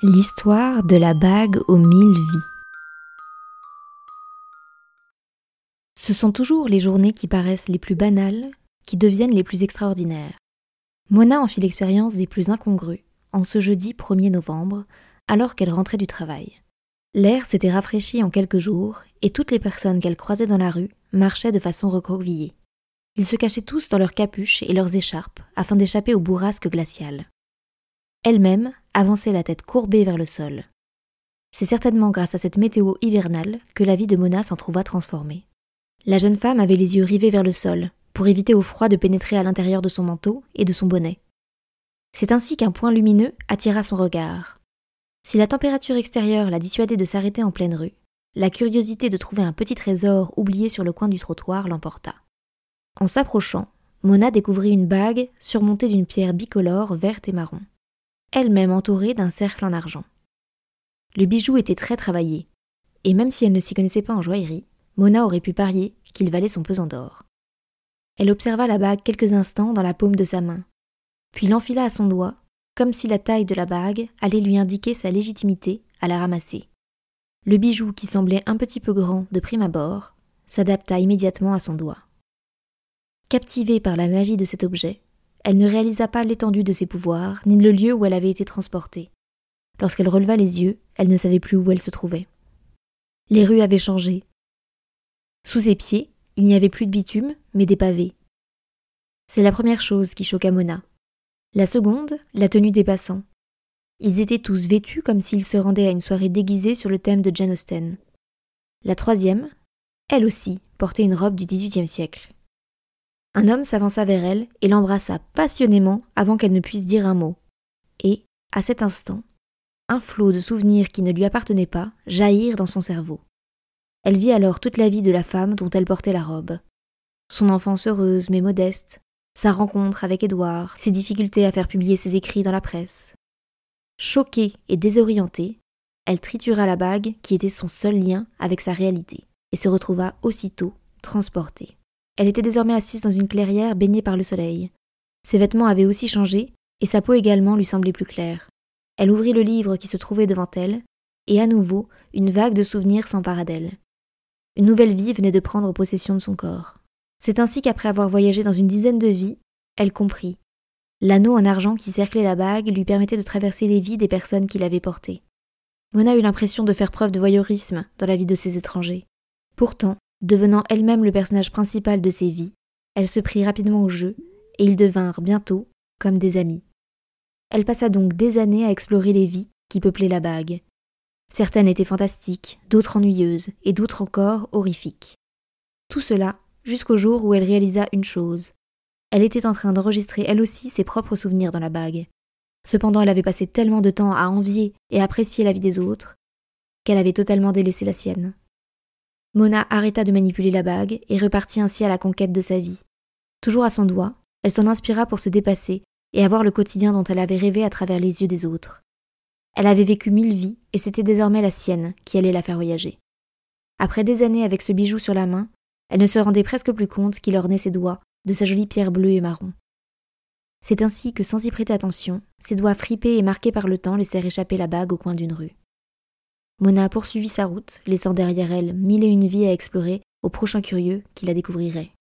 L'histoire de la bague aux mille vies. Ce sont toujours les journées qui paraissent les plus banales qui deviennent les plus extraordinaires. Mona en fit l'expérience des plus incongrues en ce jeudi 1er novembre, alors qu'elle rentrait du travail. L'air s'était rafraîchi en quelques jours et toutes les personnes qu'elle croisait dans la rue marchaient de façon recroquevillée. Ils se cachaient tous dans leurs capuches et leurs écharpes afin d'échapper aux bourrasques glaciales. Elle-même avançait la tête courbée vers le sol. C'est certainement grâce à cette météo hivernale que la vie de Mona s'en trouva transformée. La jeune femme avait les yeux rivés vers le sol, pour éviter au froid de pénétrer à l'intérieur de son manteau et de son bonnet. C'est ainsi qu'un point lumineux attira son regard. Si la température extérieure la dissuadait de s'arrêter en pleine rue, la curiosité de trouver un petit trésor oublié sur le coin du trottoir l'emporta. En s'approchant, Mona découvrit une bague surmontée d'une pierre bicolore verte et marron elle-même entourée d'un cercle en argent. Le bijou était très travaillé, et même si elle ne s'y connaissait pas en joaillerie, Mona aurait pu parier qu'il valait son pesant d'or. Elle observa la bague quelques instants dans la paume de sa main, puis l'enfila à son doigt, comme si la taille de la bague allait lui indiquer sa légitimité à la ramasser. Le bijou, qui semblait un petit peu grand de prime abord, s'adapta immédiatement à son doigt. Captivée par la magie de cet objet, elle ne réalisa pas l'étendue de ses pouvoirs, ni le lieu où elle avait été transportée. Lorsqu'elle releva les yeux, elle ne savait plus où elle se trouvait. Les rues avaient changé. Sous ses pieds, il n'y avait plus de bitume, mais des pavés. C'est la première chose qui choqua Mona. La seconde, la tenue des passants. Ils étaient tous vêtus comme s'ils se rendaient à une soirée déguisée sur le thème de Jane Austen. La troisième, elle aussi, portait une robe du XVIIIe siècle. Un homme s'avança vers elle et l'embrassa passionnément avant qu'elle ne puisse dire un mot. Et, à cet instant, un flot de souvenirs qui ne lui appartenaient pas jaillirent dans son cerveau. Elle vit alors toute la vie de la femme dont elle portait la robe. Son enfance heureuse mais modeste, sa rencontre avec Édouard, ses difficultés à faire publier ses écrits dans la presse. Choquée et désorientée, elle tritura la bague qui était son seul lien avec sa réalité, et se retrouva aussitôt transportée. Elle était désormais assise dans une clairière baignée par le soleil. Ses vêtements avaient aussi changé, et sa peau également lui semblait plus claire. Elle ouvrit le livre qui se trouvait devant elle, et à nouveau une vague de souvenirs s'empara d'elle. Une nouvelle vie venait de prendre possession de son corps. C'est ainsi qu'après avoir voyagé dans une dizaine de vies, elle comprit. L'anneau en argent qui cerclait la bague lui permettait de traverser les vies des personnes qui l'avaient portée. Mona eut l'impression de faire preuve de voyeurisme dans la vie de ces étrangers. Pourtant, Devenant elle-même le personnage principal de ses vies, elle se prit rapidement au jeu, et ils devinrent bientôt comme des amis. Elle passa donc des années à explorer les vies qui peuplaient la bague. Certaines étaient fantastiques, d'autres ennuyeuses, et d'autres encore horrifiques. Tout cela jusqu'au jour où elle réalisa une chose. Elle était en train d'enregistrer elle aussi ses propres souvenirs dans la bague. Cependant, elle avait passé tellement de temps à envier et apprécier la vie des autres qu'elle avait totalement délaissé la sienne. Mona arrêta de manipuler la bague et repartit ainsi à la conquête de sa vie. Toujours à son doigt, elle s'en inspira pour se dépasser et avoir le quotidien dont elle avait rêvé à travers les yeux des autres. Elle avait vécu mille vies et c'était désormais la sienne qui allait la faire voyager. Après des années avec ce bijou sur la main, elle ne se rendait presque plus compte qu'il ornait ses doigts de sa jolie pierre bleue et marron. C'est ainsi que, sans y prêter attention, ses doigts fripés et marqués par le temps laissèrent échapper la bague au coin d'une rue. Mona poursuivit sa route, laissant derrière elle mille et une vies à explorer au prochain curieux qui la découvrirait.